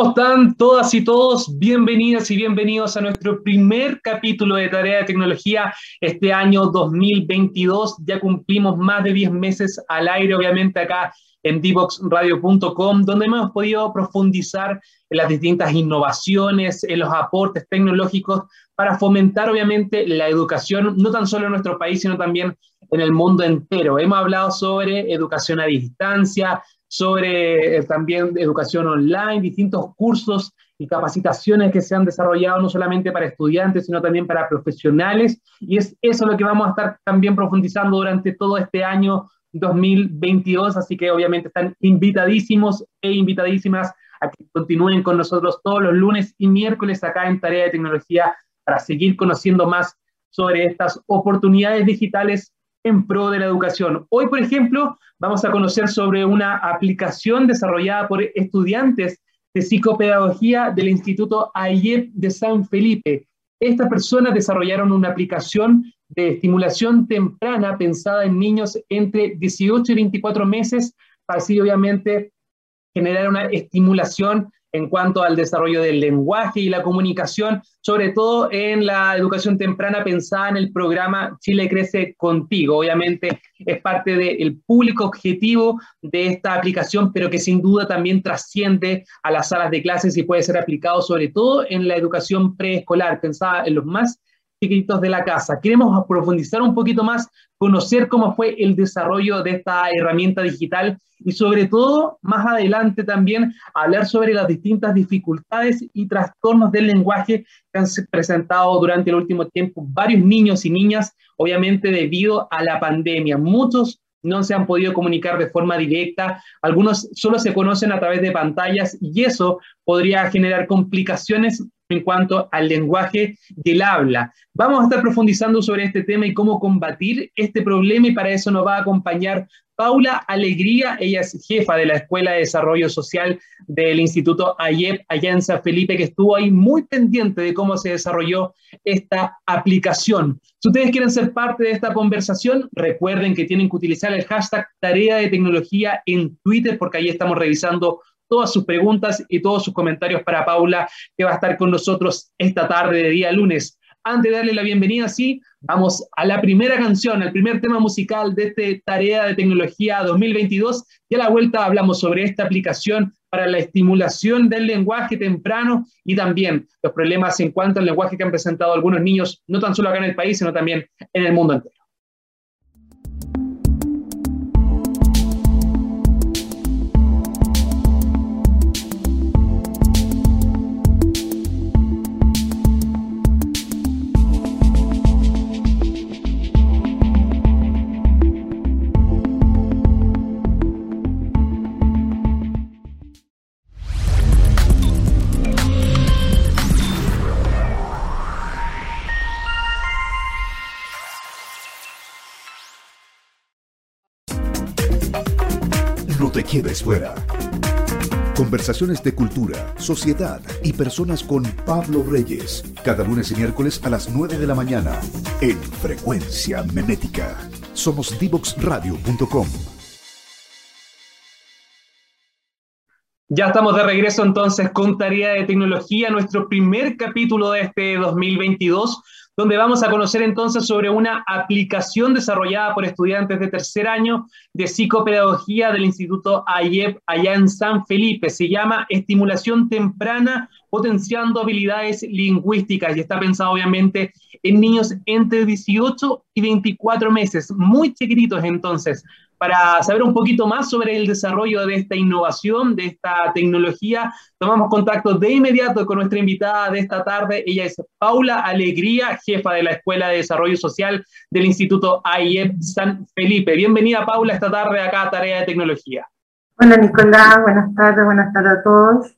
¿Cómo están todas y todos? Bienvenidas y bienvenidos a nuestro primer capítulo de Tarea de Tecnología este año 2022. Ya cumplimos más de 10 meses al aire, obviamente acá en divoxradio.com, donde hemos podido profundizar en las distintas innovaciones, en los aportes tecnológicos para fomentar obviamente la educación, no tan solo en nuestro país, sino también en el mundo entero. Hemos hablado sobre educación a distancia, sobre eh, también educación online, distintos cursos y capacitaciones que se han desarrollado no solamente para estudiantes, sino también para profesionales. Y es eso lo que vamos a estar también profundizando durante todo este año 2022. Así que obviamente están invitadísimos e invitadísimas a que continúen con nosotros todos los lunes y miércoles acá en Tarea de Tecnología para seguir conociendo más sobre estas oportunidades digitales en pro de la educación. Hoy, por ejemplo, vamos a conocer sobre una aplicación desarrollada por estudiantes de psicopedagogía del Instituto AIEP de San Felipe. Estas personas desarrollaron una aplicación de estimulación temprana pensada en niños entre 18 y 24 meses para así obviamente generar una estimulación en cuanto al desarrollo del lenguaje y la comunicación, sobre todo en la educación temprana pensada en el programa Chile Crece Contigo. Obviamente es parte del público objetivo de esta aplicación, pero que sin duda también trasciende a las salas de clases y puede ser aplicado sobre todo en la educación preescolar, pensada en los más chiquitos de la casa. Queremos profundizar un poquito más, conocer cómo fue el desarrollo de esta herramienta digital y sobre todo, más adelante también, hablar sobre las distintas dificultades y trastornos del lenguaje que han presentado durante el último tiempo varios niños y niñas, obviamente debido a la pandemia. Muchos no se han podido comunicar de forma directa, algunos solo se conocen a través de pantallas y eso podría generar complicaciones en cuanto al lenguaje del habla. Vamos a estar profundizando sobre este tema y cómo combatir este problema y para eso nos va a acompañar Paula Alegría, ella es jefa de la Escuela de Desarrollo Social del Instituto AYEP San Felipe, que estuvo ahí muy pendiente de cómo se desarrolló esta aplicación. Si ustedes quieren ser parte de esta conversación, recuerden que tienen que utilizar el hashtag Tarea de Tecnología en Twitter, porque ahí estamos revisando todas sus preguntas y todos sus comentarios para Paula, que va a estar con nosotros esta tarde de día lunes. Antes de darle la bienvenida, sí, vamos a la primera canción, al primer tema musical de este Tarea de Tecnología 2022. Y a la vuelta hablamos sobre esta aplicación para la estimulación del lenguaje temprano y también los problemas en cuanto al lenguaje que han presentado algunos niños, no tan solo acá en el país, sino también en el mundo entero. Quedes fuera. Conversaciones de cultura, sociedad y personas con Pablo Reyes. Cada lunes y miércoles a las 9 de la mañana en Frecuencia Menética. Somos divoxradio.com. Ya estamos de regreso entonces con Tarea de Tecnología, nuestro primer capítulo de este 2022 donde vamos a conocer entonces sobre una aplicación desarrollada por estudiantes de tercer año de psicopedagogía del Instituto AIEP allá en San Felipe. Se llama Estimulación Temprana Potenciando Habilidades Lingüísticas y está pensado obviamente en niños entre 18 y 24 meses, muy chiquititos entonces, para saber un poquito más sobre el desarrollo de esta innovación, de esta tecnología, tomamos contacto de inmediato con nuestra invitada de esta tarde. Ella es Paula Alegría, jefa de la Escuela de Desarrollo Social del Instituto AIEP San Felipe. Bienvenida, Paula, esta tarde acá a Tarea de Tecnología. Hola, Nicolás. Buenas tardes, buenas tardes a todos.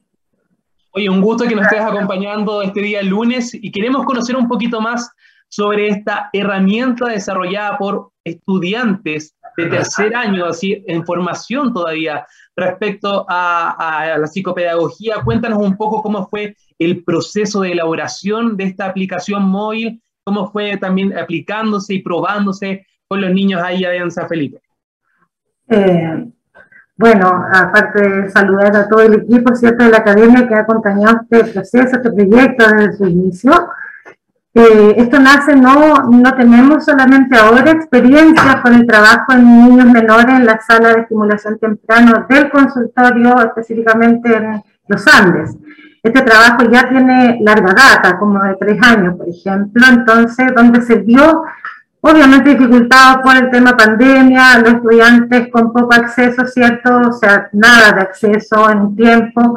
Oye, un gusto que nos estés acompañando este día lunes y queremos conocer un poquito más sobre esta herramienta desarrollada por estudiantes de tercer año, así en formación todavía respecto a, la psicopedagogía. Cuéntanos un poco cómo fue el proceso de elaboración de esta aplicación móvil, cómo fue también aplicándose y probándose con los niños ahí en San Felipe. Eh, bueno, aparte de saludar a todo el equipo, ¿cierto?, de la academia que ha acompañado este proceso, este proyecto desde su inicio. Eh, esto nace, no, no tenemos solamente ahora experiencias con el trabajo en niños menores en la sala de estimulación temprano del consultorio, específicamente en los Andes. Este trabajo ya tiene larga data, como de tres años, por ejemplo, entonces, donde se vio obviamente dificultado por el tema pandemia, los estudiantes con poco acceso, ¿cierto? O sea, nada de acceso en un tiempo.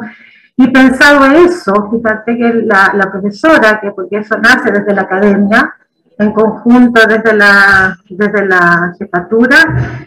Y pensado eso, fíjate que la, la, profesora, que porque eso nace desde la academia, en conjunto desde la, desde la jefatura,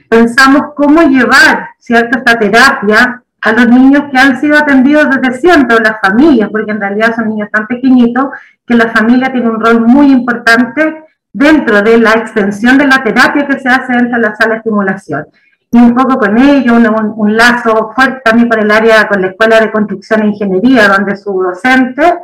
pensamos cómo llevar, ¿cierto?, esta terapia a los niños que han sido atendidos desde siempre, las familias, porque en realidad son niños tan pequeñitos que la familia tiene un rol muy importante dentro de la extensión de la terapia que se hace dentro de la sala de estimulación. Y un poco con ello, un, lazo fuerte también con el área, con la Escuela de Construcción e Ingeniería, donde su docente,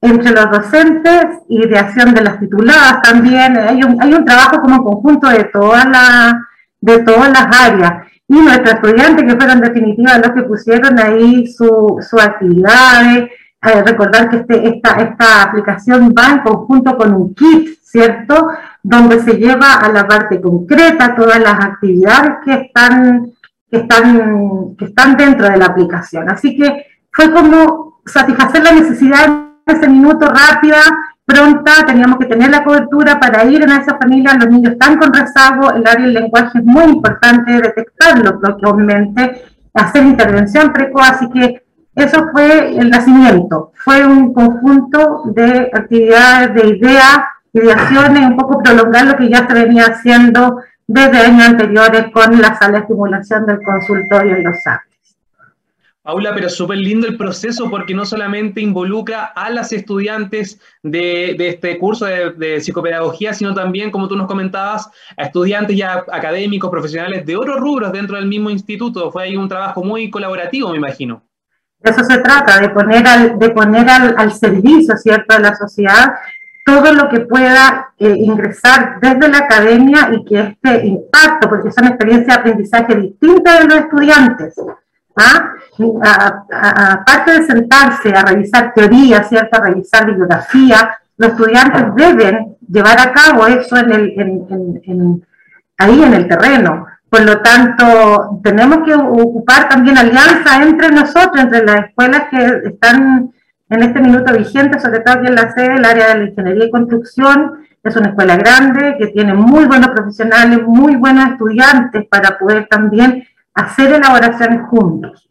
entre los docentes y de acción de las tituladas también, hay un, hay un trabajo como conjunto de todas las de todas las áreas. Y nuestros estudiantes, que fueron definitivamente los que pusieron ahí su, su actividades, eh, recordar que este, esta, esta aplicación va en conjunto con un kit, ¿cierto? Donde se lleva a la parte concreta todas las actividades que están, que están, que están dentro de la aplicación. Así que fue como satisfacer la necesidad en ese minuto rápida, pronta, teníamos que tener la cobertura para ir en esa familia, los niños están con rezago, el área del lenguaje es muy importante, detectarlo obviamente, hacer intervención precoz, así que eso fue el nacimiento, fue un conjunto de actividades, de ideas, ideaciones, un poco prolongar lo que ya se venía haciendo desde años anteriores con la sala de estimulación del consultorio en Los Ángeles. Paula, pero súper lindo el proceso porque no solamente involucra a las estudiantes de, este curso de, de, psicopedagogía, sino también, como tú nos comentabas, a estudiantes ya académicos, profesionales de otros rubros dentro del mismo instituto. Fue ahí un trabajo muy colaborativo, me imagino. De eso se trata, de poner al, de poner al, al servicio, ¿cierto?, de la sociedad todo lo que pueda eh, ingresar desde la academia y que este impacto, porque son experiencias de aprendizaje distintas de los estudiantes, ¿Ah? aparte de sentarse a revisar teoría, ¿cierto? a revisar bibliografía, los estudiantes deben llevar a cabo eso en el, en, ahí en el terreno. Por lo tanto, tenemos que ocupar también alianza entre nosotros, entre las escuelas que están en este minuto vigente, sobre todo aquí en la sede, el área de la ingeniería y construcción. Es una escuela grande que tiene muy buenos profesionales, muy buenos estudiantes para poder también hacer elaboraciones juntos.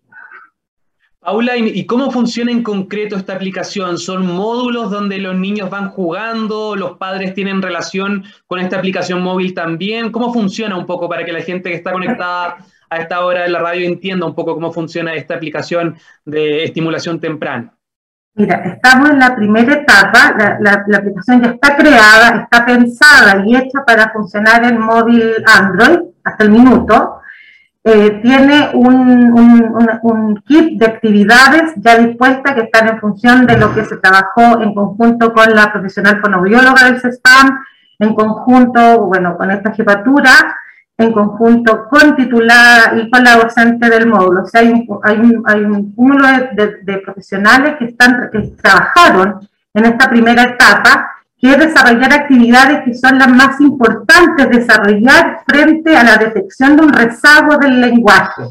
Paula, ¿y cómo funciona en concreto esta aplicación? ¿Son módulos donde los niños van jugando, los padres tienen relación con esta aplicación móvil también? ¿Cómo funciona un poco para que la gente que está conectada a esta hora de la radio entienda un poco cómo funciona esta aplicación de estimulación temprana? Mira, estamos en la primera etapa, la, aplicación ya está creada, está pensada y hecha para funcionar en móvil Android hasta el minuto. Eh, tiene un, kit de actividades ya dispuestas que están en función de lo que se trabajó en conjunto con la profesional fonobióloga del CESPAM, en conjunto, bueno, con esta jefatura, en conjunto con titular y con la docente del módulo. O sea, hay un, hay un, hay un cúmulo de, de, profesionales que, están, que trabajaron en esta primera etapa que es desarrollar actividades que son las más importantes desarrollar frente a la detección de un rezago del lenguaje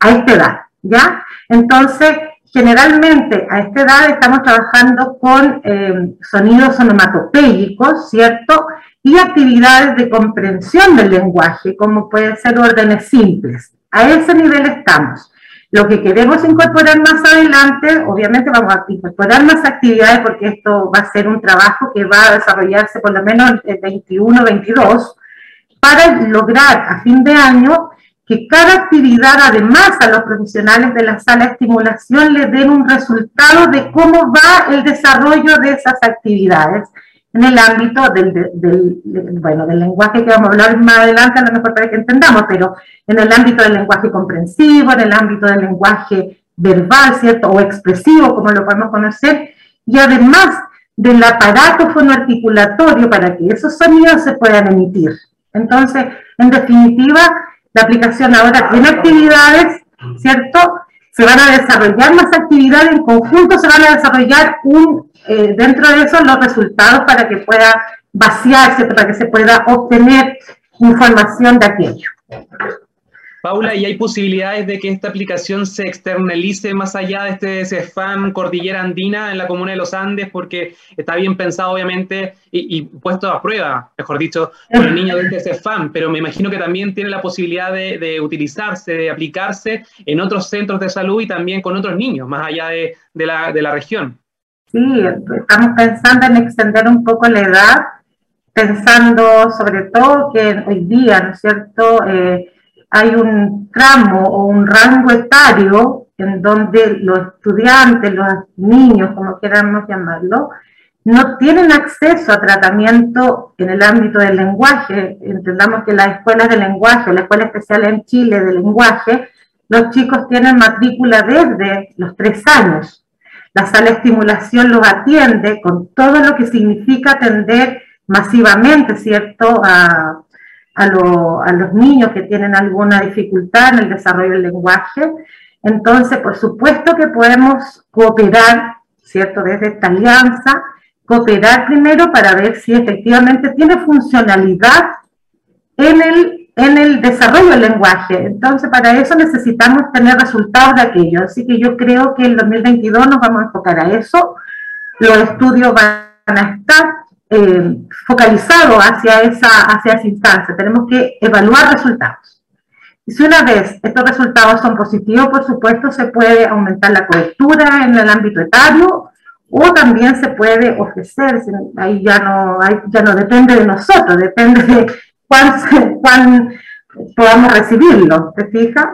a esta edad, ¿ya? Entonces, generalmente a esta edad estamos trabajando con eh, sonidos onomatopéyicos, ¿cierto? Y actividades de comprensión del lenguaje, como pueden ser órdenes simples. A ese nivel estamos. Lo que queremos incorporar más adelante, obviamente vamos a incorporar más actividades porque esto va a ser un trabajo que va a desarrollarse por lo menos el 21, 22, para lograr a fin de año que cada actividad, además a los profesionales de la sala de estimulación, le den un resultado de cómo va el desarrollo de esas actividades en el ámbito del, bueno, del lenguaje que vamos a hablar más adelante, a lo mejor para que entendamos, pero en el ámbito del lenguaje comprensivo, en el ámbito del lenguaje verbal, ¿cierto? O expresivo, como lo podemos conocer, y además del aparato fonoarticulatorio para que esos sonidos se puedan emitir. Entonces, en definitiva, La aplicación ahora tiene actividades, ¿cierto? Se van a desarrollar más actividades en conjunto, se van a desarrollar un, eh, dentro de eso los resultados para que pueda vaciarse, para que se pueda obtener información de aquello. Paula, ¿y hay posibilidades de que esta aplicación se externalice más allá de este CEFAM Cordillera Andina en la comuna de los Andes? Porque está bien pensado, obviamente, y, puesto a prueba, mejor dicho, por el niño de este CEFAM, pero me imagino que también tiene la posibilidad de, utilizarse, de aplicarse en otros centros de salud y también con otros niños, más allá de, la, de la región. Estamos pensando en extender un poco la edad, pensando sobre todo que hoy día, ¿no es cierto?, eh, hay un tramo o un rango etario en donde los estudiantes, los niños, como queramos llamarlo, no tienen acceso a tratamiento en el ámbito del lenguaje. Entendamos que las escuelas de lenguaje, la escuela especial en Chile de lenguaje, los chicos tienen matrícula desde los tres años. La sala de estimulación los atiende con todo lo que significa atender masivamente, ¿cierto?, a, a, los niños que tienen alguna dificultad en el desarrollo del lenguaje. Entonces, por supuesto que podemos cooperar, ¿cierto? Desde esta alianza, cooperar primero para ver si efectivamente tiene funcionalidad en el, en el desarrollo del lenguaje. Entonces, para eso necesitamos tener resultados de aquello. Así que yo creo que en 2022 nos vamos a enfocar a eso. Los estudios van a estar eh, focalizado hacia esa, hacia esa instancia. Tenemos que evaluar resultados. Y si una vez estos resultados son positivos, por supuesto, se puede aumentar la cobertura en el ámbito etario o también se puede ofrecer, ahí ya no, ya no depende de nosotros, depende de cuán, cuán podamos recibirlo, ¿te fijas?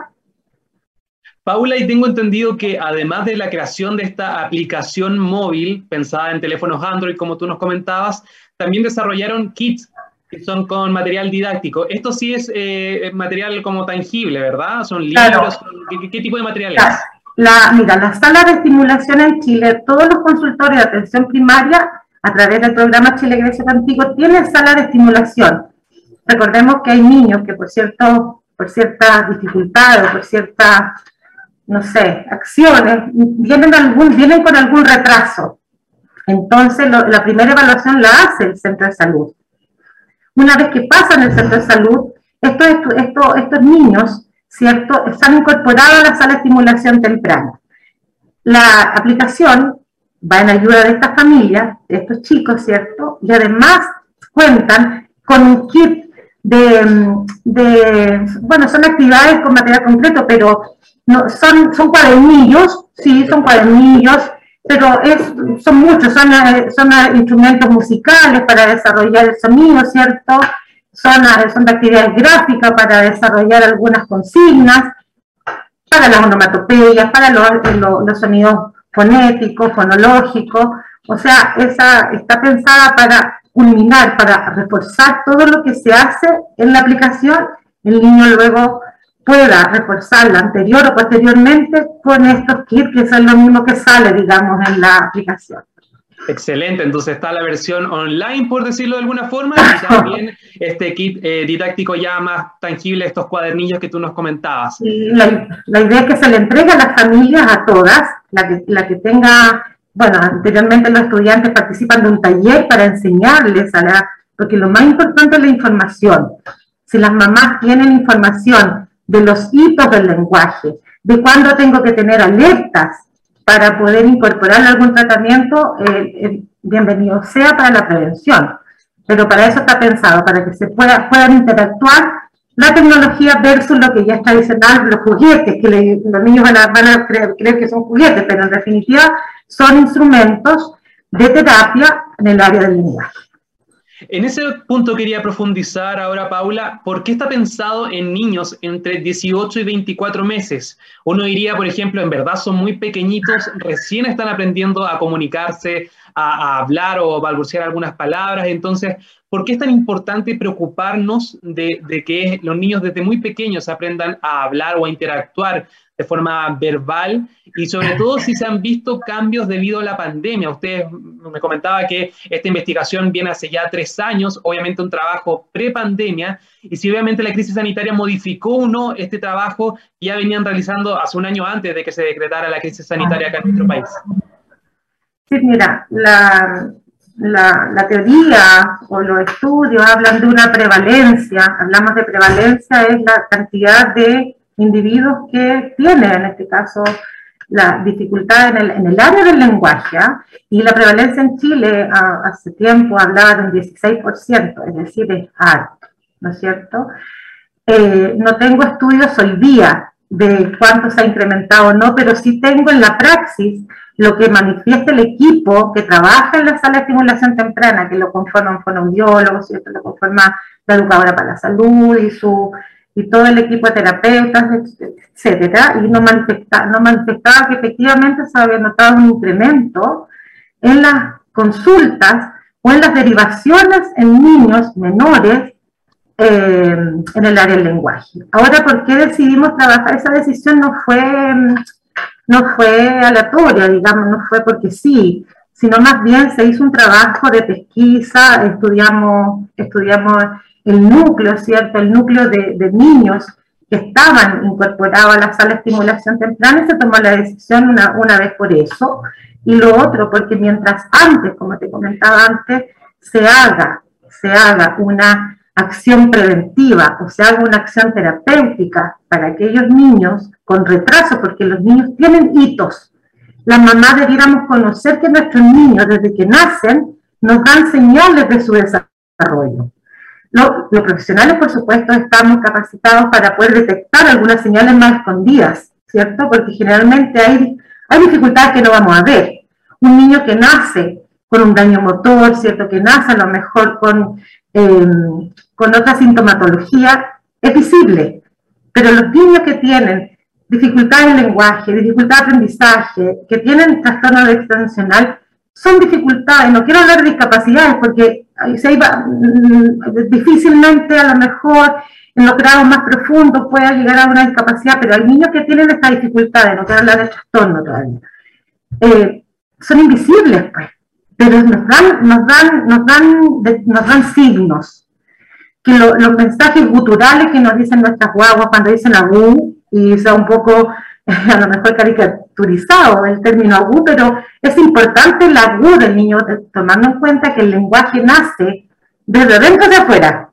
Paula, y tengo entendido que además de la creación de esta aplicación móvil pensada en teléfonos Android, como tú nos comentabas, también desarrollaron kits que son con material didáctico. Esto sí es eh, material como tangible, ¿verdad? ¿Son libros? ¿qué, tipo de material es? La, mira, la sala de estimulación en Chile, todos los consultorios de atención primaria, a través del programa Chile Grecia Contigo, tienen sala de estimulación. Recordemos que hay niños que por cierto, por ciertas dificultades, por cierta no sé, acciones, vienen, con algún retraso. Entonces, la primera evaluación la hace el centro de salud. Una vez que pasan el centro de salud, estos, estos, estos niños, ¿cierto?, están incorporados a la sala de estimulación temprana. La aplicación va en ayuda de estas familias, de estos chicos, ¿cierto? Y además cuentan con un kit de, de bueno, son actividades con material concreto, pero no, son, son cuadernillos, sí, son cuadernillos, pero es, son muchos, son, son instrumentos musicales para desarrollar el sonido, ¿cierto? Son, son de actividades gráficas para desarrollar algunas consignas, para las onomatopeyas, para los, eh, los, sonidos fonéticos, fonológicos, o sea, esa está pensada para culminar, para reforzar todo lo que se hace en la aplicación, el niño luego pueda reforzar la anterior o posteriormente con estos kits que son lo mismo que sale, digamos, en la aplicación. Excelente, entonces está la versión online, por decirlo de alguna forma, y también este kit eh, didáctico ya más tangible, estos cuadernillos que tú nos comentabas. La, la, idea es que se le entregue a las familias, a todas, la que, la que tenga, bueno, anteriormente los estudiantes participan de un taller para enseñarles a la, porque lo más importante es la información. Si las mamás tienen información de los hitos del lenguaje, de cuándo tengo que tener alertas para poder incorporar algún tratamiento, eh, eh, bienvenido sea para la prevención. Pero para eso está pensado, para que se pueda, puedan interactuar la tecnología versus lo que ya está tradicional, los juguetes, que los niños van a, van a creer, creer, que son juguetes, pero en definitiva son instrumentos de terapia en el área del lenguaje. En ese punto quería profundizar ahora, Paula, ¿por qué está pensado en niños entre 18 y 24 meses? Uno diría, por ejemplo, en verdad son muy pequeñitos, recién están aprendiendo a comunicarse, a, hablar o balbucear algunas palabras. Entonces, ¿por qué es tan importante preocuparnos de, de, que los niños desde muy pequeños aprendan a hablar o a interactuar de forma verbal y sobre todo si se han visto cambios debido a la pandemia. Usted me comentaba que esta investigación viene hace ya tres años, obviamente un trabajo pre-pandemia, y si obviamente la crisis sanitaria modificó o no este trabajo que ya venían realizando hace un año antes de que se decretara la crisis sanitaria acá en nuestro país. Sí, mira, la, la, la, teoría o los estudios hablan de una prevalencia, hablamos de prevalencia, es la cantidad de individuos que tienen, en este caso, la dificultad en el, en el área del lenguaje, ¿ah? y la prevalencia en Chile hace tiempo hablaba de un 16%, es decir, es alto, ¿no es cierto? Eh, no tengo estudios hoy día de cuánto se ha incrementado o no, pero sí tengo en la praxis lo que manifiesta el equipo que trabaja en la sala de estimulación temprana, que lo conforma un fonoaudiólogo, ¿cierto? lo conforma la educadora para la salud y su y todo el equipo de terapeutas, etcétera, y nos manifestaba, manifestaba que efectivamente se había notado un incremento en las consultas o en las derivaciones en niños menores eh, en el área del lenguaje. Ahora, ¿por qué decidimos trabajar? Esa decisión no fue, no fue aleatoria, digamos, no fue porque sí, sino más bien se hizo un trabajo de pesquisa, estudiamos, estudiamos el núcleo, ¿cierto? El núcleo de, niños que estaban incorporados a la sala de estimulación temprana se tomó la decisión una, una vez por eso. Y lo otro, porque mientras antes, como te comentaba antes, se haga, se haga una acción preventiva o se haga una acción terapéutica para aquellos niños con retraso, porque los niños tienen hitos. Las mamás debiéramos conocer que nuestros niños, desde que nacen, nos dan señales de su desarrollo los profesionales, por supuesto, estamos capacitados para poder detectar algunas señales más escondidas, ¿cierto? Porque generalmente hay, hay dificultades que no vamos a ver. Un niño que nace con un daño motor, ¿cierto? Que nace a lo mejor con, em, con otra sintomatología, es visible. Pero los niños que tienen dificultades en lenguaje, dificultad de aprendizaje, que tienen trastorno de extensional, son dificultades, no quiero hablar de discapacidades porque se iba, mm, difícilmente a lo mejor en los grados más profundos pueda llegar a una discapacidad, pero hay niños que tienen estas dificultades, no quiero hablar de trastorno todavía, eh, son invisibles, pues, pero nos dan, nos dan, nos dan, nos dan signos, que los mensajes guturales que nos dicen nuestras guaguas cuando dicen abu, y sea un poco a lo mejor caricaturizado el término agu, pero es importante el agu del niño, tomando en cuenta que el lenguaje nace desde dentro de afuera.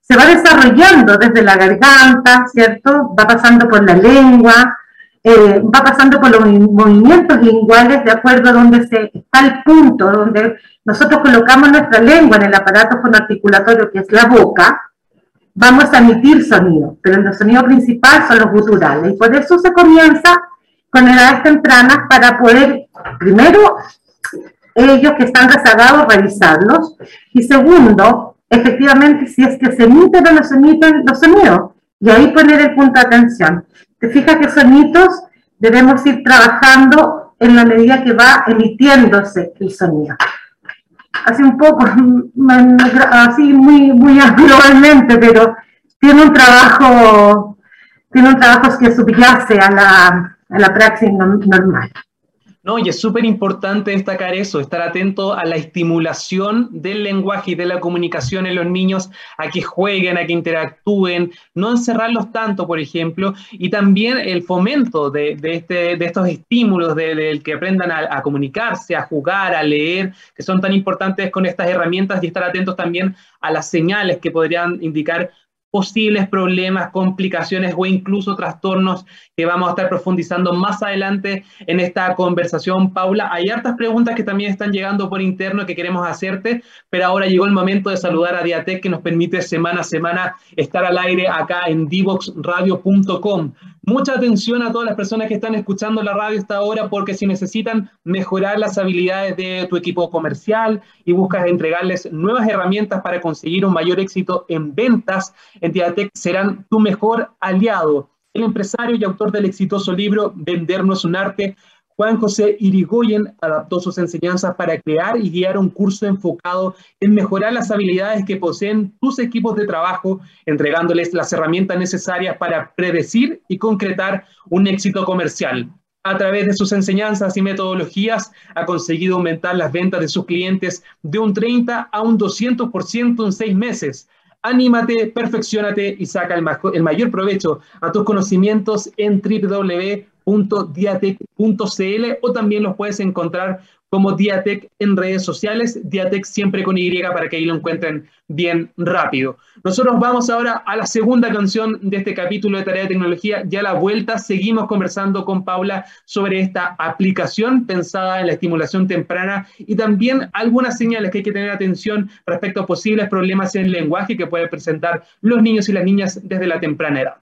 Se va desarrollando desde la garganta, ¿cierto? Va pasando por la lengua, eh, va pasando por los movimientos linguales de acuerdo a donde se, está el punto, donde nosotros colocamos nuestra lengua en el aparato fonoarticulatorio que es la boca, vamos a emitir sonido, pero el sonido principal son los guturales. Y por eso se comienza con edades tempranas para poder, primero, ellos que están rezagados, revisarlos. Y segundo, efectivamente, si es que se emiten o no se emiten los sonidos. Y ahí poner el punto de atención. Te fijas que sonidos debemos ir trabajando en la medida que va emitiéndose el sonido así un poco, así muy, muy globalmente, pero tiene un trabajo, tiene un trabajo que subyace a la, a la praxis normal. No, y es súper importante destacar eso, estar atento a la estimulación del lenguaje y de la comunicación en los niños, a que jueguen, a que interactúen, no encerrarlos tanto, por ejemplo, y también el fomento de, este, de estos estímulos, del que aprendan a, a, comunicarse, a jugar, a leer, que son tan importantes con estas herramientas y estar atentos también a las señales que podrían indicar posibles problemas, complicaciones o incluso trastornos que vamos a estar profundizando más adelante en esta conversación. Paula, hay hartas preguntas que también están llegando por interno que queremos hacerte, pero ahora llegó el momento de saludar a Diatec que nos permite semana a semana estar al aire acá en divoxradio.com. Mucha atención a todas las personas que están escuchando la radio esta hora porque si necesitan mejorar las habilidades de tu equipo comercial y buscas entregarles nuevas herramientas para conseguir un mayor éxito en ventas, Entidad serán tu mejor aliado. El empresario y autor del exitoso libro Vender no es un arte, Juan José Irigoyen adaptó sus enseñanzas para crear y guiar un curso enfocado en mejorar las habilidades que poseen tus equipos de trabajo, entregándoles las herramientas necesarias para predecir y concretar un éxito comercial. A través de sus enseñanzas y metodologías, ha conseguido aumentar las ventas de sus clientes de un 30 a un 200% en seis meses. Anímate, perfeccionate y saca el, el mayor provecho a tus conocimientos en www diatec.cl o también los puedes encontrar como Diatec en redes sociales, Diatec siempre con Y para que ahí lo encuentren bien rápido. Nosotros vamos ahora a la segunda canción de este capítulo de Tarea de Tecnología. Ya a la vuelta seguimos conversando con Paula sobre esta aplicación pensada en la estimulación temprana y también algunas señales que hay que tener atención respecto a posibles problemas en el lenguaje que pueden presentar los niños y las niñas desde la temprana edad.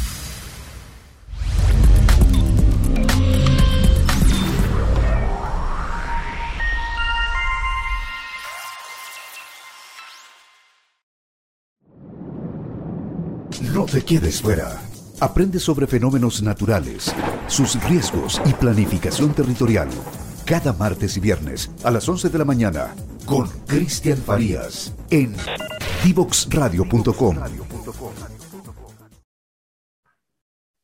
No te quedes fuera. Aprende sobre fenómenos naturales, sus riesgos y planificación territorial. Cada martes y viernes a las 11 de la mañana con Cristian Farías en divoxradio.com.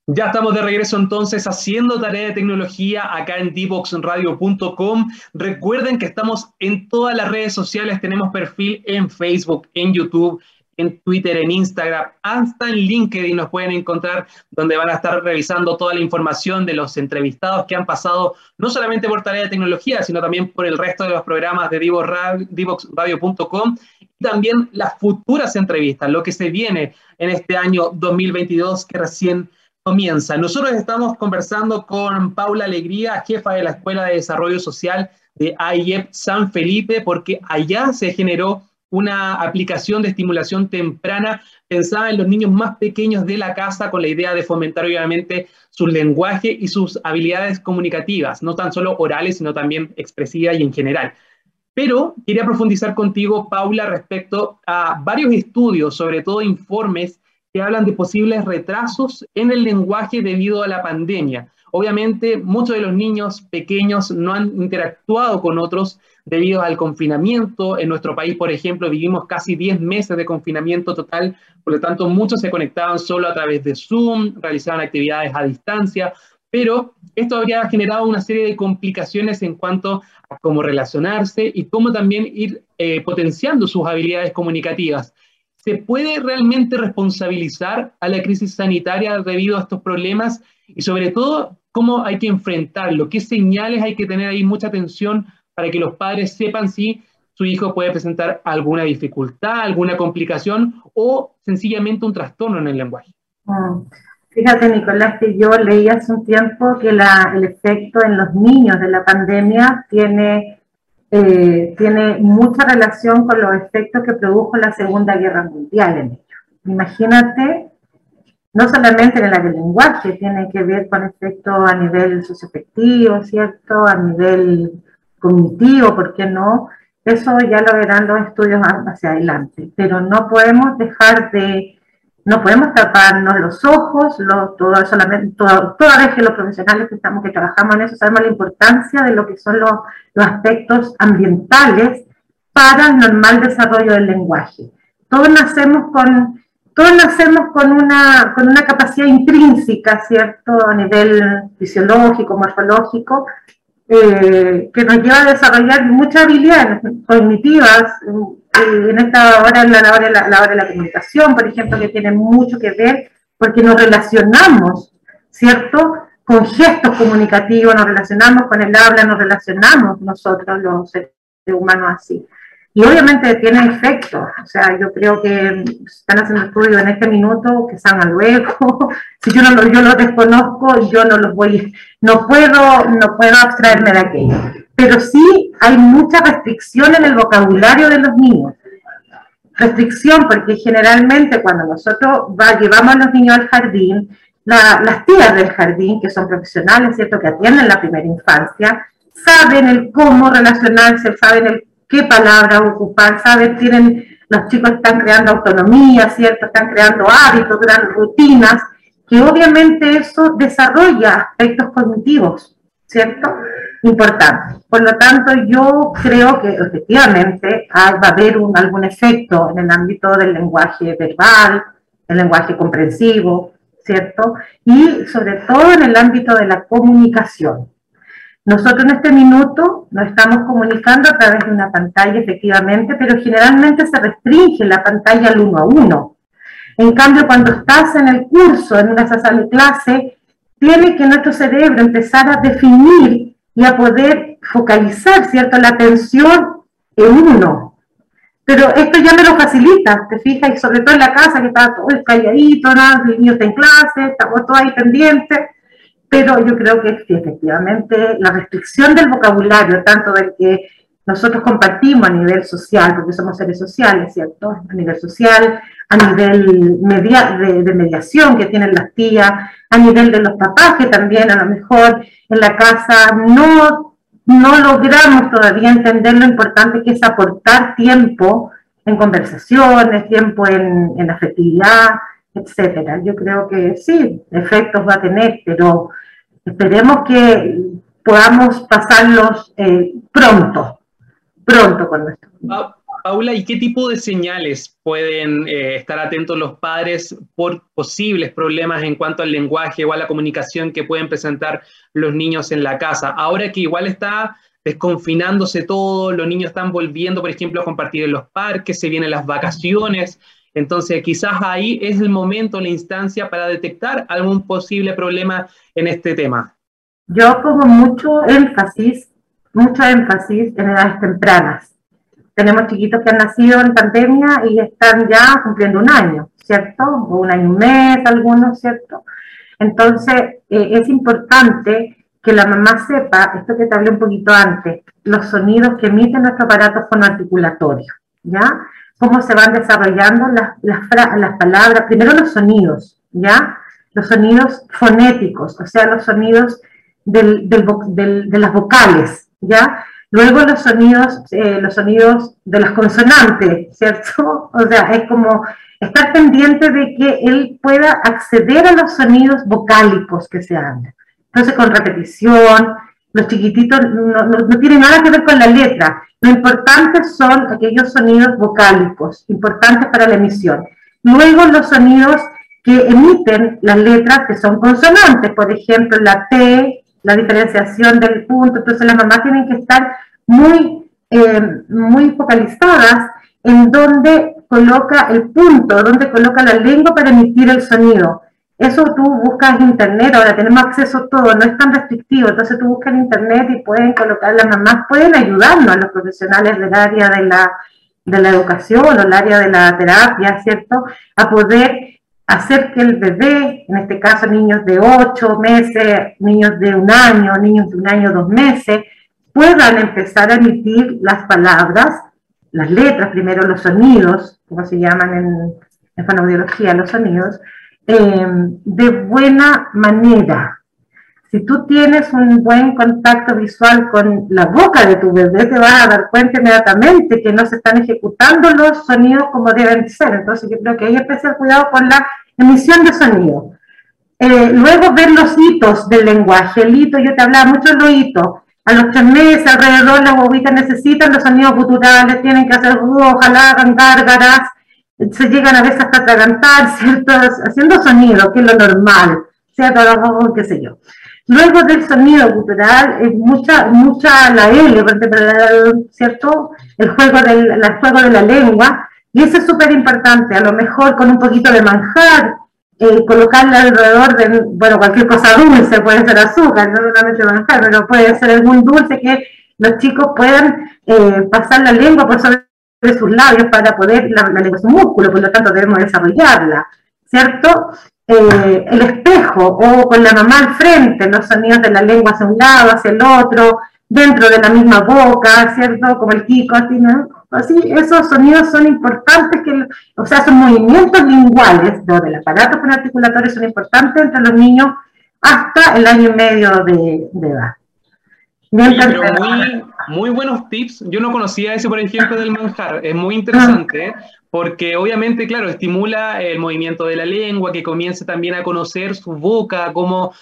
Ya estamos de regreso entonces haciendo tarea de tecnología acá en divoxradio.com. Recuerden que estamos en todas las redes sociales, tenemos perfil en Facebook, en YouTube, en Twitter, en Instagram, hasta en LinkedIn nos pueden encontrar, donde van a estar revisando toda la información de los entrevistados que han pasado, no solamente por Tarea de Tecnología, sino también por el resto de los programas de divoxradio.com y también las futuras entrevistas, lo que se viene en este año 2022 que recién comienza. Nosotros estamos conversando con Paula Alegría, jefa de la Escuela de Desarrollo Social de AIEP San Felipe, porque allá se generó una aplicación de estimulación temprana pensada en los niños más pequeños de la casa con la idea de fomentar obviamente su lenguaje y sus habilidades comunicativas, no tan solo orales, sino también expresivas y en general. Pero quería profundizar contigo, Paula, respecto a varios estudios, sobre todo informes, que hablan de posibles retrasos en el lenguaje debido a la pandemia. Obviamente, muchos de los niños pequeños no han interactuado con otros debido al confinamiento. En nuestro país, por ejemplo, vivimos casi 10 meses de confinamiento total, por lo tanto, muchos se conectaban solo a través de Zoom, realizaban actividades a distancia, pero esto habría generado una serie de complicaciones en cuanto a cómo relacionarse y cómo también ir eh, potenciando sus habilidades comunicativas. ¿Se puede realmente responsabilizar a la crisis sanitaria debido a estos problemas? Y sobre todo, ¿cómo hay que enfrentarlo? ¿Qué señales hay que tener ahí mucha atención para que los padres sepan si su hijo puede presentar alguna dificultad, alguna complicación o sencillamente un trastorno en el lenguaje. Mm. Fíjate, Nicolás, que yo leí hace un tiempo que el efecto en los niños de la pandemia tiene, eh, tiene mucha relación con los efectos que produjo la Segunda Guerra Mundial en ellos. Imagínate, no solamente en el lenguaje, tiene que ver con efectos a nivel socioafectivo, ¿cierto? A nivel cognitivo, ¿por qué no? Eso ya lo verán los estudios hacia adelante, pero no podemos dejar de, no podemos taparnos los ojos, todo, solamente, toda vez que los profesionales que estamos, que trabajamos en eso, sabemos la importancia de lo que son los, los aspectos ambientales para el normal desarrollo del lenguaje. Todos nacemos con, todos nacemos con una, con una capacidad intrínseca, ¿cierto? A nivel fisiológico, morfológico, eh, que nos lleva a desarrollar muchas habilidades cognitivas eh, en esta hora, en la, hora, de la comunicación, por ejemplo, que tiene mucho que ver porque nos relacionamos, ¿cierto? Con gestos comunicativos, nos relacionamos con el habla, nos relacionamos nosotros los seres humanos así. Y obviamente tiene efectos, o sea, yo creo que están haciendo estudios en este minuto que salgan luego, si yo no lo, yo los desconozco, yo no los voy, no puedo, no puedo abstraerme de aquello. Pero sí hay mucha restricción en el vocabulario de los niños. Restricción porque generalmente cuando nosotros va, llevamos a los niños al jardín, las tías del jardín, que son profesionales, ¿cierto?, que atienden la primera infancia, saben el cómo relacionarse, saben el qué palabra ocupar, saben, tienen, los chicos están creando autonomía, ¿cierto?, están creando hábitos, creando rutinas, que obviamente eso desarrolla aspectos cognitivos, ¿cierto? Importantes. Por lo tanto, yo creo que efectivamente va a haber algún efecto en el ámbito del lenguaje verbal, el lenguaje comprensivo, ¿cierto? Y sobre todo en el ámbito de la comunicación. Nosotros en este minuto nos estamos comunicando a través de una pantalla, efectivamente, pero generalmente se restringe la pantalla al uno a uno. En cambio, cuando estás en el curso, en una sala de clase, tiene que nuestro cerebro empezar a definir y a poder focalizar, ¿cierto?, la atención en uno. Pero esto ya me lo facilita, te fijas, y sobre todo en la casa, que está todo calladito, ¿no? el niño está en clase, estamos todos ahí pendientes, pero yo creo que efectivamente la restricción del vocabulario, tanto del que nosotros compartimos a nivel social, porque somos seres sociales, ¿cierto? A nivel social, a nivel media, de, mediación que tienen las tías, a nivel de los papás que también a lo mejor en la casa no, no logramos todavía entender lo importante que es aportar tiempo en conversaciones, tiempo en, en afectividad, etcétera. Yo creo que sí, efectos va a tener, pero esperemos que podamos pasarlos eh, pronto, pronto con Paula, ¿y qué tipo de señales pueden eh, estar atentos los padres por posibles problemas en cuanto al lenguaje o a la comunicación que pueden presentar los niños en la casa? Ahora que igual está desconfinándose todo, los niños están volviendo, por ejemplo, a compartir en los parques, se vienen las vacaciones, entonces quizás ahí es el momento, la instancia para detectar algún posible problema en este tema. Yo pongo mucho énfasis mucho énfasis en edades tempranas. Tenemos chiquitos que han nacido en pandemia y están ya cumpliendo un año, ¿cierto? O un año y mes, algunos, ¿cierto? Entonces, eh, es importante que la mamá sepa, esto que te hablé un poquito antes, los sonidos que emite nuestro aparato fonoarticulatorio, ¿ya? Cómo se van desarrollando las, las, las palabras, primero los sonidos, ¿ya? Los sonidos fonéticos, o sea, los sonidos del, del, de las vocales, ¿ya? Luego los sonidos, eh, los sonidos de las consonantes, ¿cierto? O sea, es como estar pendiente de que él pueda acceder a los sonidos vocálicos que se hablan. Entonces, con repetición, los chiquititos no, tienen nada que ver con la letra. Lo importante son aquellos sonidos vocálicos, importantes para la emisión. Luego los sonidos que emiten las letras que son consonantes, por ejemplo, la T, la diferenciación del punto. Entonces las mamás tienen que estar muy, eh, muy focalizadas en dónde coloca el punto, dónde coloca la lengua para emitir el sonido. Eso tú buscas en internet, ahora tenemos acceso a todo, no es tan restrictivo, entonces tú buscas en internet y pueden colocar, las mamás pueden ayudarnos a los profesionales del área de la, de la educación o el área de la terapia, ¿cierto? A poder hacer que el bebé, en este caso niños de 8 meses, niños de un año, niños de un año, dos meses, puedan empezar a emitir las palabras, las letras, primero los sonidos, como se llaman en, en los sonidos, eh, de buena manera, si tú tienes un buen contacto visual con la boca de tu bebé, te vas a dar cuenta inmediatamente que no se están ejecutando los sonidos como deben ser. Entonces yo creo que hay especial cuidado con la emisión de sonido. Eh, luego ver los hitos del lenguaje. El hito, yo te hablaba mucho de los hitos. A los tres meses alrededor las bobitas necesitan los sonidos guturales, tienen que hacer ojalá cantar, gárgaras, se llegan a veces hasta atragantar, ¿cierto? Haciendo sonido, que es lo normal, ¿cierto? qué sé yo. Luego del sonido gutural, es mucha, mucha la L, ¿cierto? El juego, del, el juego de la lengua, y eso es súper importante, a lo mejor con un poquito de manjar, eh, colocarle alrededor de, bueno, cualquier cosa dulce, puede ser azúcar, no solamente manjar, pero puede ser algún dulce que los chicos puedan eh, pasar la lengua por sobre sus labios para poder, la, lengua es un músculo, por lo tanto debemos desarrollarla, ¿cierto? Eh, el espejo o con la mamá al frente, los sonidos de la lengua hacia un lado, hacia el otro, dentro de la misma boca, ¿cierto? Como el kiko, así, ¿no? Así, esos sonidos son importantes, que, o sea, son movimientos linguales del aparato articulatorio son importantes entre los niños hasta el año y medio de, edad. Muy, muy buenos tips. Yo no conocía ese, por ejemplo, del manjar. Es muy interesante porque obviamente, claro, estimula el movimiento de la lengua, que comience también a conocer su boca, cómo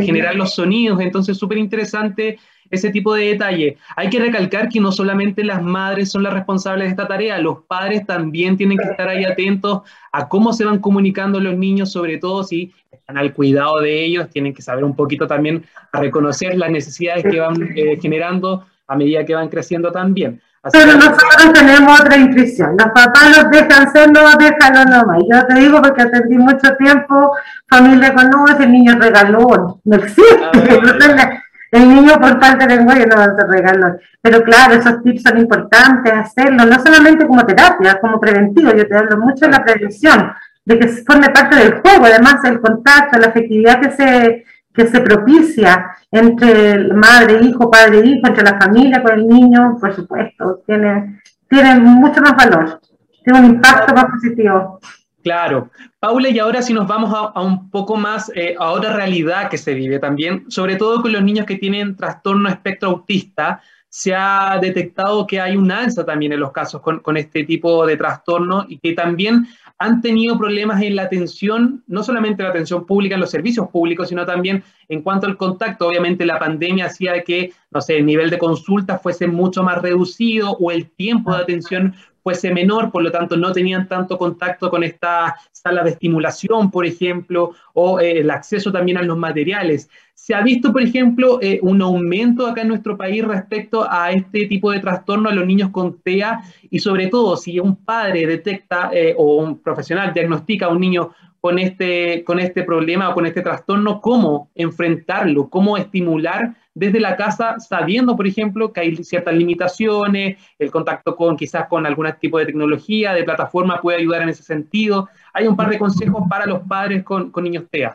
generar los sonidos. Entonces, súper interesante ese tipo de detalle. Hay que recalcar que no solamente las madres son las responsables de esta tarea, los padres también tienen que estar ahí atentos a cómo se van comunicando los niños, sobre todo si están al cuidado de ellos, tienen que saber un poquito también a reconocer las necesidades que van eh, generando a medida que van creciendo también. Pero nosotros tenemos otra intuición. Los papás los dejan ser, no déjalo nomás. Yo te digo porque atendí mucho tiempo, familia con no, ese niño regaló, no existe. El niño por falta de lenguaje no va a regalos. Pero claro, esos tips son importantes hacerlo, no solamente como terapia, como preventivo. Yo te hablo mucho de la prevención, de que forme parte del juego, además el contacto, la afectividad que se, que se propicia entre madre, hijo, padre, hijo, entre la familia con el niño, por supuesto, tiene, tiene mucho más valor, tiene un impacto más positivo. Claro. Paula, y ahora si nos vamos a, un poco más eh, a otra realidad que se vive también, sobre todo con los niños que tienen trastorno espectro autista, se ha detectado que hay un alza también en los casos con, con, este tipo de trastorno y que también han tenido problemas en la atención, no solamente la atención pública en los servicios públicos, sino también en cuanto al contacto. Obviamente la pandemia hacía que, no sé, el nivel de consulta fuese mucho más reducido o el tiempo de atención fuese menor, por lo tanto no tenían tanto contacto con esta sala de estimulación, por ejemplo, o eh, el acceso también a los materiales. Se ha visto, por ejemplo, eh, un aumento acá en nuestro país respecto a este tipo de trastorno a los niños con TEA y sobre todo si un padre detecta eh, o un profesional diagnostica a un niño con este, con este problema o con este trastorno, cómo enfrentarlo, cómo estimular desde la casa, sabiendo, por ejemplo, que hay ciertas limitaciones, el contacto con quizás con algún tipo de tecnología, de plataforma puede ayudar en ese sentido. Hay un par de consejos para los padres con, con niños TEA.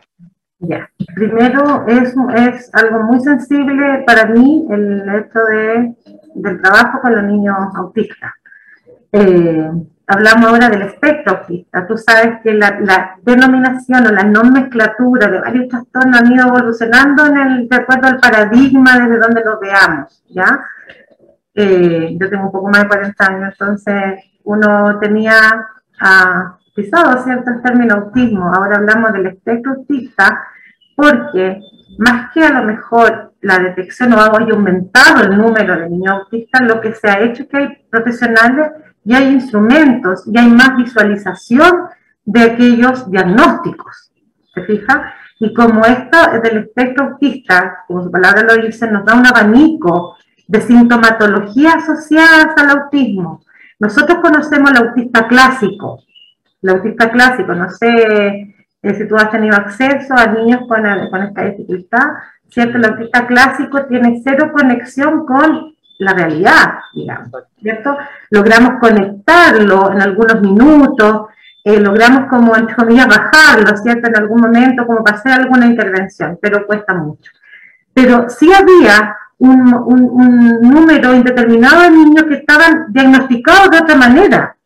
Ya, primero es, es algo muy sensible para mí el hecho de, del trabajo con los niños autistas. Eh, hablamos ahora del espectro autista. Tú sabes que la, denominación o la nomenclatura de varios trastornos han ido evolucionando en el, de acuerdo al paradigma desde donde lo veamos, ¿ya? Eh, yo tengo un poco más de 40 años, entonces uno tenía ah, pisado ciertos términos autismo. Ahora hablamos del espectro autista porque más que a lo mejor la detección o haya aumentado el número de niños autistas, lo que se ha hecho es que hay profesionales y hay instrumentos y hay más visualización de aquellos diagnósticos. ¿Se fija? Y como esto del espectro autista, como su palabra lo dice, nos da un abanico de sintomatología asociadas al autismo. Nosotros conocemos el autista clásico. El autista clásico, no sé eh, si tú has tenido acceso a niños con, con esta dificultad, ¿cierto? El autista clásico tiene cero conexión con la realidad, digamos, ¿cierto? Logramos conectarlo en algunos minutos, eh, logramos como, entre comillas, bajarlo, ¿cierto? En algún momento, como para hacer alguna intervención, pero cuesta mucho. Pero sí había un, un, número indeterminado de niños que estaban diagnosticados de otra manera.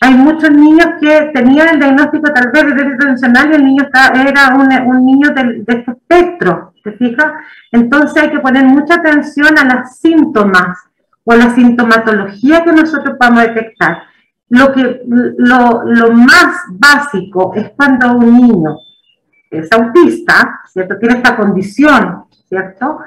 Hay muchos niños que tenían el diagnóstico tal vez de déficit y el niño era un, un niño de, de este espectro, ¿te fijas? Entonces hay que poner mucha atención a los síntomas o a la sintomatología que nosotros podemos detectar. Lo, que, lo, lo más básico es cuando un niño es autista, ¿cierto? Tiene esta condición, ¿cierto?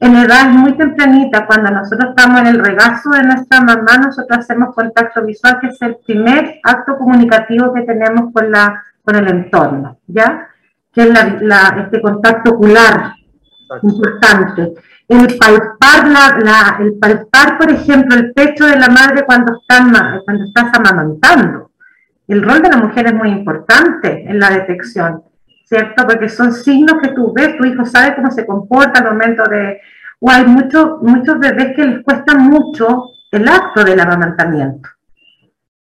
En edad muy tempranita, cuando nosotros estamos en el regazo de nuestra mamá, nosotros hacemos contacto visual, que es el primer acto comunicativo que tenemos con, la, con el entorno, ¿ya? Que es la, este contacto ocular importante. El palpar, la, el palpar, por ejemplo, el pecho de la madre cuando, están, cuando estás amamantando. El rol de la mujer es muy importante en la detección, ¿cierto? Porque son signos que tú ves, tu hijo sabe cómo se comporta al momento de... O hay muchos muchos bebés que les cuesta mucho el acto del amamantamiento,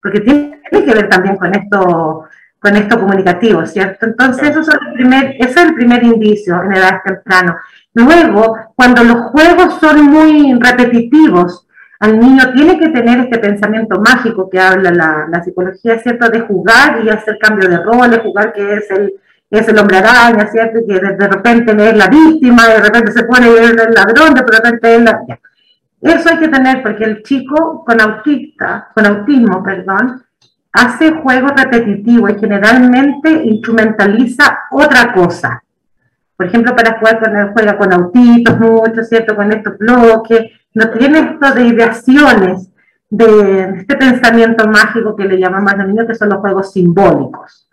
porque tiene que ver también con esto con esto comunicativo, ¿cierto? Entonces, eso es el primer, ese es el primer indicio en edad temprana. Luego, cuando los juegos son muy repetitivos, al niño tiene que tener este pensamiento mágico que habla la, la psicología, ¿cierto? De jugar y hacer cambio de roles, jugar que es el, es el hombre araña, ¿cierto? que de, repente es la víctima, de repente se pone el ladrón, de repente es la... Eso hay que tener porque el chico con autista, con autismo, perdón, hace juego repetitivo y generalmente instrumentaliza otra cosa. Por ejemplo, para jugar con juega con autitos mucho, ¿cierto? Con estos bloques, no tiene esto de ideaciones, de este pensamiento mágico que le llamamos a los niños, que son los juegos simbólicos.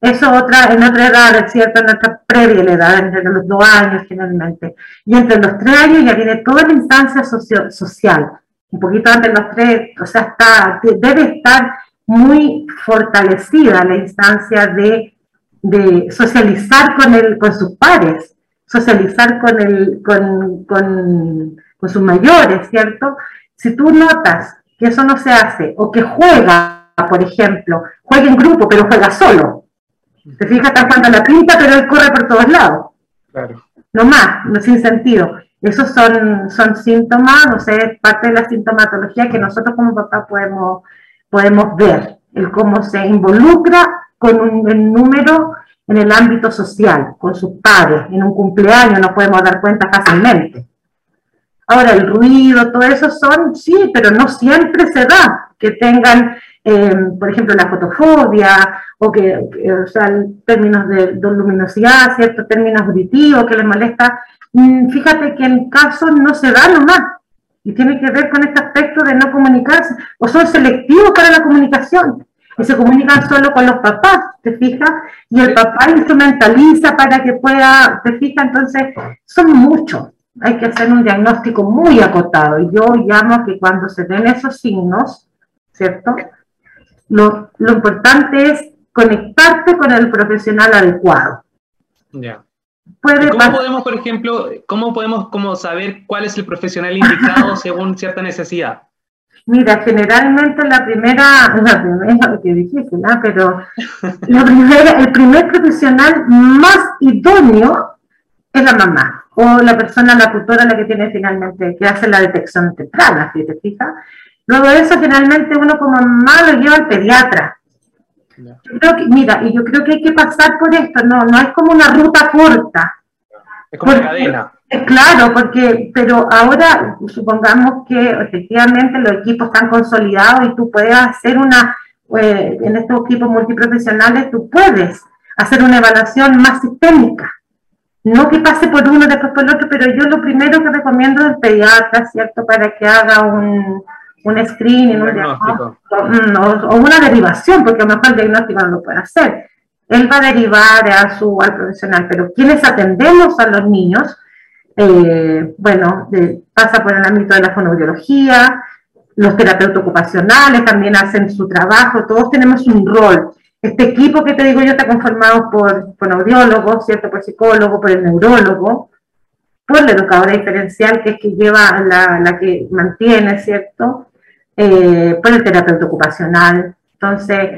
Eso otra, en otra edad, ¿cierto? En otra previa edad, entre los dos años generalmente. Y entre los tres años ya viene toda la instancia social. Un poquito antes de los tres, o sea, está, debe estar muy fortalecida la instancia de, de socializar con, el, con sus pares, socializar con, el, con, con, con sus mayores, ¿cierto? Si tú notas que eso no se hace, o que juega, por ejemplo, juega en grupo, pero juega solo. Te fijas, está jugando la pinta, pero él corre por todos lados. Claro. No más, no sin sentido. Esos son, son síntomas, no sé, parte de la sintomatología que nosotros como papá podemos podemos ver el cómo se involucra con un, número en el ámbito social, con sus padres. En un cumpleaños nos podemos dar cuenta fácilmente. Ahora, el ruido, todo eso son, sí, pero no siempre se da que tengan, eh, por ejemplo, la fotofobia o que, o sea, términos de, de, luminosidad, ciertos términos auditivos que les molesta. Mm, fíjate que en casos no se da nomás y tiene que ver con este aspecto de no comunicarse, o son selectivos para la comunicación, y se comunican solo con los papás, ¿te fijas? Y el papá instrumentaliza para que pueda, ¿te fijas? Entonces, son muchos. Hay que hacer un diagnóstico muy acotado. Y yo llamo que cuando se den esos signos, ¿cierto? Lo importante es conectarte con el profesional adecuado. Ya. ¿Cómo podemos, por ejemplo, cómo podemos como saber cuál es el profesional indicado según cierta necesidad? Mira, generalmente la primera, la primera, que difícil, ¿no? pero la primera, el primer profesional más idóneo es la mamá o la persona, la tutora, la que tiene finalmente, que hace la detección temprana, si te fijas. Luego de eso, generalmente uno como mamá lo lleva al pediatra, creo que, mira, y yo creo que hay que pasar por esto, no, no es como una ruta corta. Es como una cadena. Claro, porque, pero ahora supongamos que efectivamente los equipos están consolidados y tú puedes hacer una, eh, en estos equipos multiprofesionales, tú puedes hacer una evaluación más sistémica. No que pase por uno después por el otro, pero yo lo primero que recomiendo es el pediatra, ¿cierto? Para que haga un, un screening, un diagnóstico, mm, o, una derivación, porque a lo mejor el diagnóstico no lo puede hacer. Él va a derivar a su, al profesional, pero quienes atendemos a los niños, eh, bueno, pasa por el ámbito de la fonoaudiología, los terapeutas ocupacionales también hacen su trabajo, todos tenemos un rol. Este equipo que te digo yo está conformado por fonoaudiólogos, ¿cierto? Por psicólogo, por el neurólogo, por la educadora diferencial, que es que lleva la, la que mantiene, ¿cierto? Eh, por el terapeuta ocupacional. Entonces,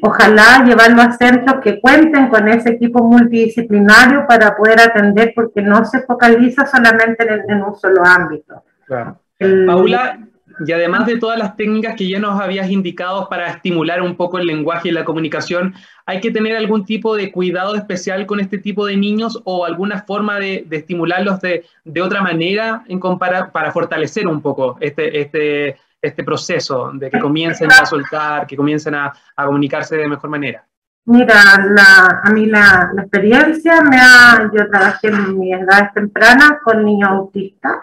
ojalá llevarlo a centros que cuenten con ese equipo multidisciplinario para poder atender, porque no se focaliza solamente en, un solo ámbito. Paula, y además de todas las técnicas que ya nos habías indicado para estimular un poco el lenguaje y la comunicación, ¿hay que tener algún tipo de cuidado especial con este tipo de niños o alguna forma de, estimularlos de, de, otra manera en para fortalecer un poco este, este, este proceso de que comiencen a soltar, que comiencen a, comunicarse de mejor manera? Mira, a mí la, experiencia me ha, yo trabajé en mi edad temprana con niños autistas,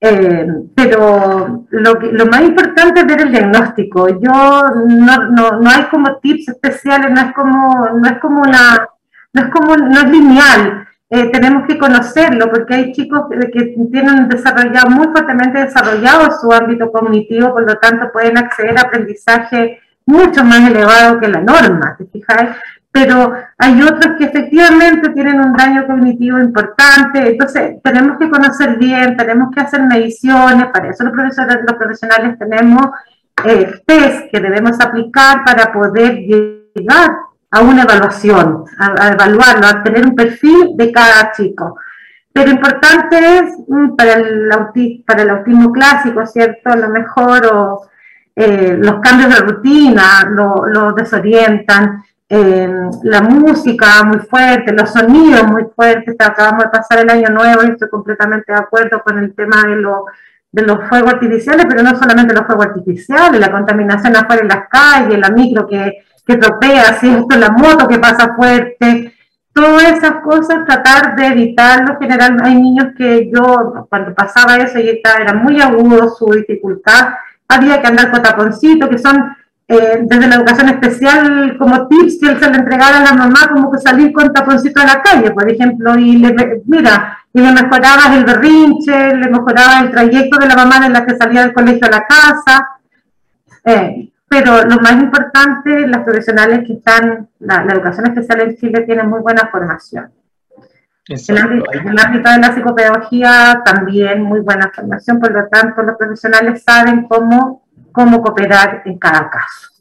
eh, pero lo, lo, más importante es ver el diagnóstico. Yo no, no, no, hay como tips especiales, no es como, no es como una, no es como, no es lineal. Eh, tenemos que conocerlo porque hay chicos que, tienen desarrollado, muy fuertemente desarrollado su ámbito cognitivo, por lo tanto pueden acceder a aprendizaje mucho más elevado que la norma, ¿te? Pero hay otros que efectivamente tienen un daño cognitivo importante, entonces tenemos que conocer bien, tenemos que hacer mediciones, para eso los profesores, los profesionales tenemos eh, test que debemos aplicar para poder llegar a una evaluación, a, evaluarlo, a tener un perfil de cada chico. pero importante es mm, para el, autismo, para el autismo clásico, ¿cierto? A lo mejor o, eh, los cambios de rutina lo, lo desorientan, eh, la música muy fuerte, los sonidos muy fuertes, acabamos de pasar el año nuevo y estoy completamente de acuerdo con el tema de, de los fuegos artificiales, pero no solamente los fuegos artificiales, la contaminación afuera en las calles, la micro que, que tropea, ¿cierto? la moto que pasa fuerte, todas esas cosas, tratar de evitarlo. Generalmente hay niños que yo, cuando pasaba eso, y era muy agudo su dificultad, había que andar con taponcito, que son eh, desde la educación especial como tips que él se le entregara a la mamá, como que salir con taponcito a la calle, por ejemplo, y le, mira, y le mejoraba el berrinche, le mejoraba el trayecto de la mamá en la que salía del colegio a la casa. Eh, pero lo más importante, las profesionales que están, la, educación especial en Chile tiene muy buena formación. En el, ámbito, de la psicopedagogía también muy buena formación, por lo tanto los profesionales saben cómo, cómo cooperar en cada caso.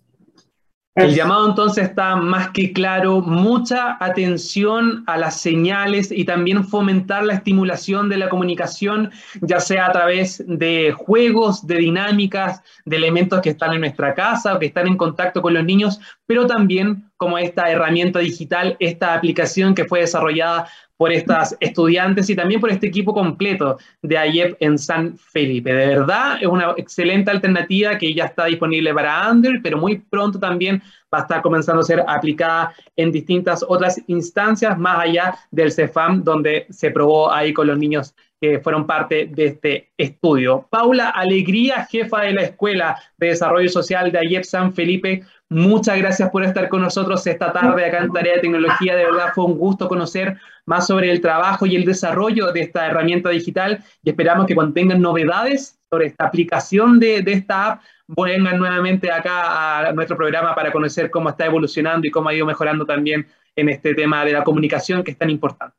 El llamado entonces está más que claro, mucha atención a las señales y también fomentar la estimulación de la comunicación, ya sea a través de juegos, de dinámicas, de elementos que están en nuestra casa o que están en contacto con los niños, pero también como esta herramienta digital, esta aplicación que fue desarrollada por estas estudiantes y también por este equipo completo de AYEP en San Felipe. De verdad, es una excelente alternativa que ya está disponible para Android, pero muy pronto también va a estar comenzando a ser aplicada en distintas otras instancias, más allá del CEFAM, donde se probó ahí con los niños que fueron parte de este estudio. Paula Alegría, jefa de la Escuela de Desarrollo Social de AYEP San Felipe, muchas gracias por estar con nosotros esta tarde acá en Tarea de Tecnología. De verdad fue un gusto conocer más sobre el trabajo y el desarrollo de esta herramienta digital y esperamos que cuando tengan novedades sobre esta aplicación de, de esta app, vengan nuevamente acá a nuestro programa para conocer cómo está evolucionando y cómo ha ido mejorando también en este tema de la comunicación que es tan importante.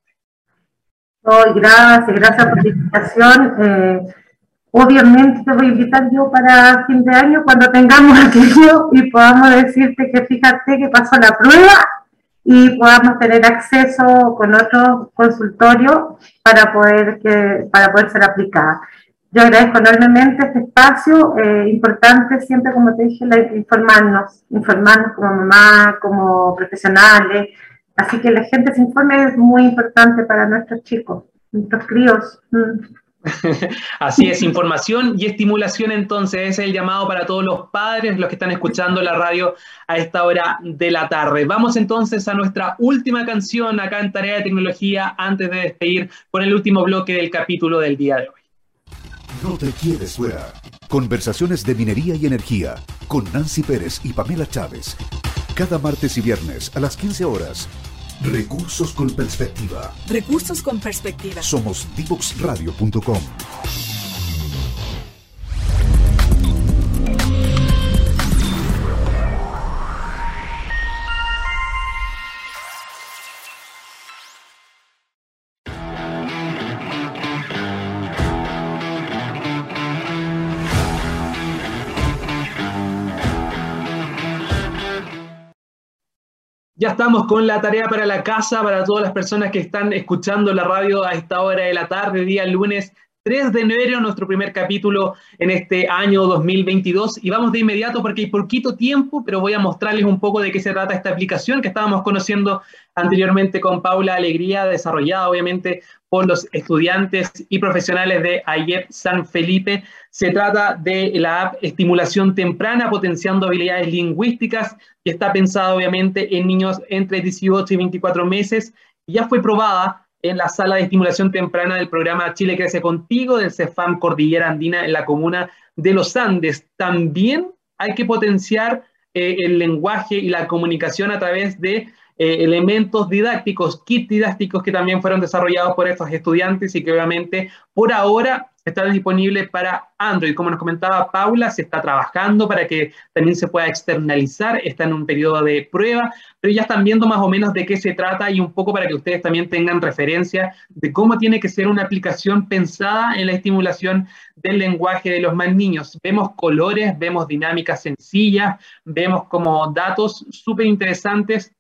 Oh, gracias, gracias por la invitación. Eh, obviamente te voy a invitar yo para fin de año cuando tengamos aquello y podamos decirte que fíjate que pasó la prueba y podamos tener acceso con otro consultorio para poder, que, para poder ser aplicada. Yo agradezco enormemente este espacio, eh, importante siempre, como te dije, informarnos, informarnos como mamá, como profesionales, así que la gente se informe es muy importante para nuestros chicos, nuestros críos. Mm. Así es, información y estimulación entonces, es el llamado para todos los padres, los que están escuchando la radio a esta hora de la tarde. Vamos entonces a nuestra última canción acá en Tarea de Tecnología antes de despedir con el último bloque del capítulo del día de hoy. No te quieres fuera. Conversaciones de minería y energía con Nancy Pérez y Pamela Chávez. Cada martes y viernes a las 15 horas Recursos con perspectiva. Recursos con perspectiva. Somos divoxradio.com. Ya estamos con la tarea para la casa, para todas las personas que están escuchando la radio a esta hora de la tarde, día lunes 3 de enero, nuestro primer capítulo en este año 2022. Y vamos de inmediato porque hay poquito tiempo, pero voy a mostrarles un poco de qué se trata esta aplicación que estábamos conociendo anteriormente con Paula Alegría, desarrollada obviamente por los estudiantes y profesionales de AYEP San Felipe. Se trata de la app Estimulación Temprana, potenciando habilidades lingüísticas, que está pensada obviamente en niños entre 18 y 24 meses. Ya fue probada en la sala de estimulación temprana del programa Chile Crece Contigo del CEFAM Cordillera Andina en la comuna de Los Andes. También hay que potenciar eh, el lenguaje y la comunicación a través de eh, elementos didácticos, kits didácticos que también fueron desarrollados por estos estudiantes y que obviamente por ahora están disponibles para Android. Como nos comentaba Paula, se está trabajando para que también se pueda externalizar, está en un periodo de prueba, pero ya están viendo más o menos de qué se trata y un poco para que ustedes también tengan referencia de cómo tiene que ser una aplicación pensada en la estimulación del lenguaje de los más niños. Vemos colores, vemos dinámicas sencillas, vemos como datos súper interesantes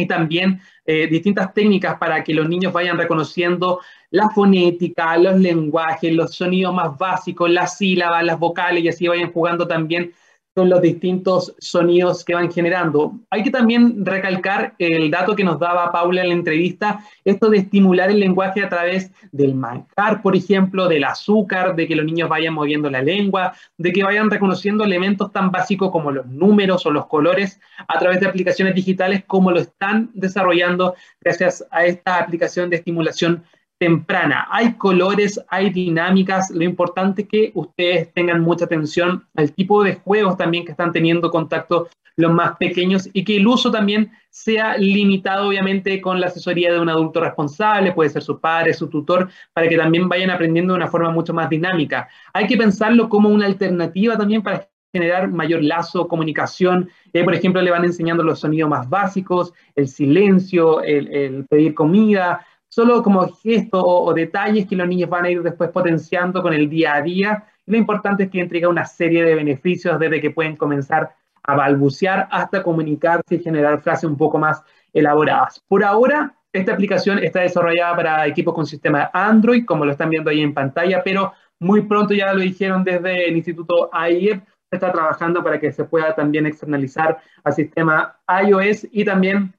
y también eh, distintas técnicas para que los niños vayan reconociendo la fonética, los lenguajes, los sonidos más básicos, las sílabas, las vocales y así vayan jugando también con los distintos sonidos que van generando. Hay que también recalcar el dato que nos daba Paula en la entrevista, esto de estimular el lenguaje a través del manjar, por ejemplo, del azúcar, de que los niños vayan moviendo la lengua, de que vayan reconociendo elementos tan básicos como los números o los colores a través de aplicaciones digitales como lo están desarrollando gracias a esta aplicación de estimulación temprana. Hay colores, hay dinámicas. Lo importante es que ustedes tengan mucha atención al tipo de juegos también que están teniendo contacto los más pequeños y que el uso también sea limitado obviamente con la asesoría de un adulto responsable, puede ser su padre, su tutor, para que también vayan aprendiendo de una forma mucho más dinámica. Hay que pensarlo como una alternativa también para generar mayor lazo, comunicación. por ejemplo, le van enseñando los sonidos más básicos, el silencio, el pedir comida, solo como gestos o, detalles que los niños van a ir después potenciando con el día a día. lo importante es que entrega una serie de beneficios desde que pueden comenzar a balbucear hasta comunicarse y generar frases un poco más elaboradas. Por ahora, esta aplicación está desarrollada para equipos con sistema Android, como lo están viendo ahí en pantalla, pero muy pronto ya lo dijeron desde el Instituto AIEP, está trabajando para que se pueda también externalizar al sistema iOS y también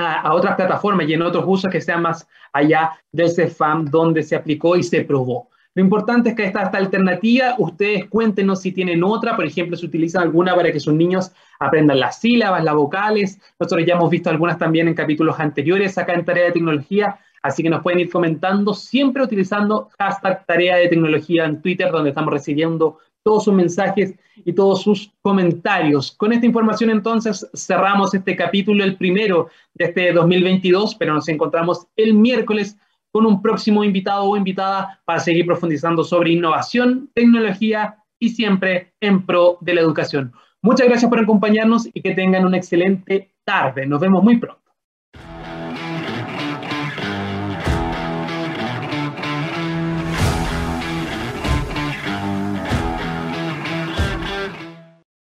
a, otras plataformas y en otros usos que sean más allá del CEFAM donde se aplicó y se probó. Lo importante es que esta, esta alternativa, ustedes cuéntenos si tienen otra, por ejemplo, si utilizan alguna para que sus niños aprendan las sílabas, las vocales. Nosotros ya hemos visto algunas también en capítulos anteriores acá en Tarea de Tecnología, así que nos pueden ir comentando siempre utilizando hashtag Tarea de Tecnología en Twitter, donde estamos recibiendo todos sus mensajes y todos sus comentarios. Con esta información entonces cerramos este capítulo, el primero de este 2022, pero nos encontramos el miércoles con un próximo invitado o invitada para seguir profundizando sobre innovación, tecnología y siempre en pro de la educación. Muchas gracias por acompañarnos y que tengan una excelente tarde. Nos vemos muy pronto.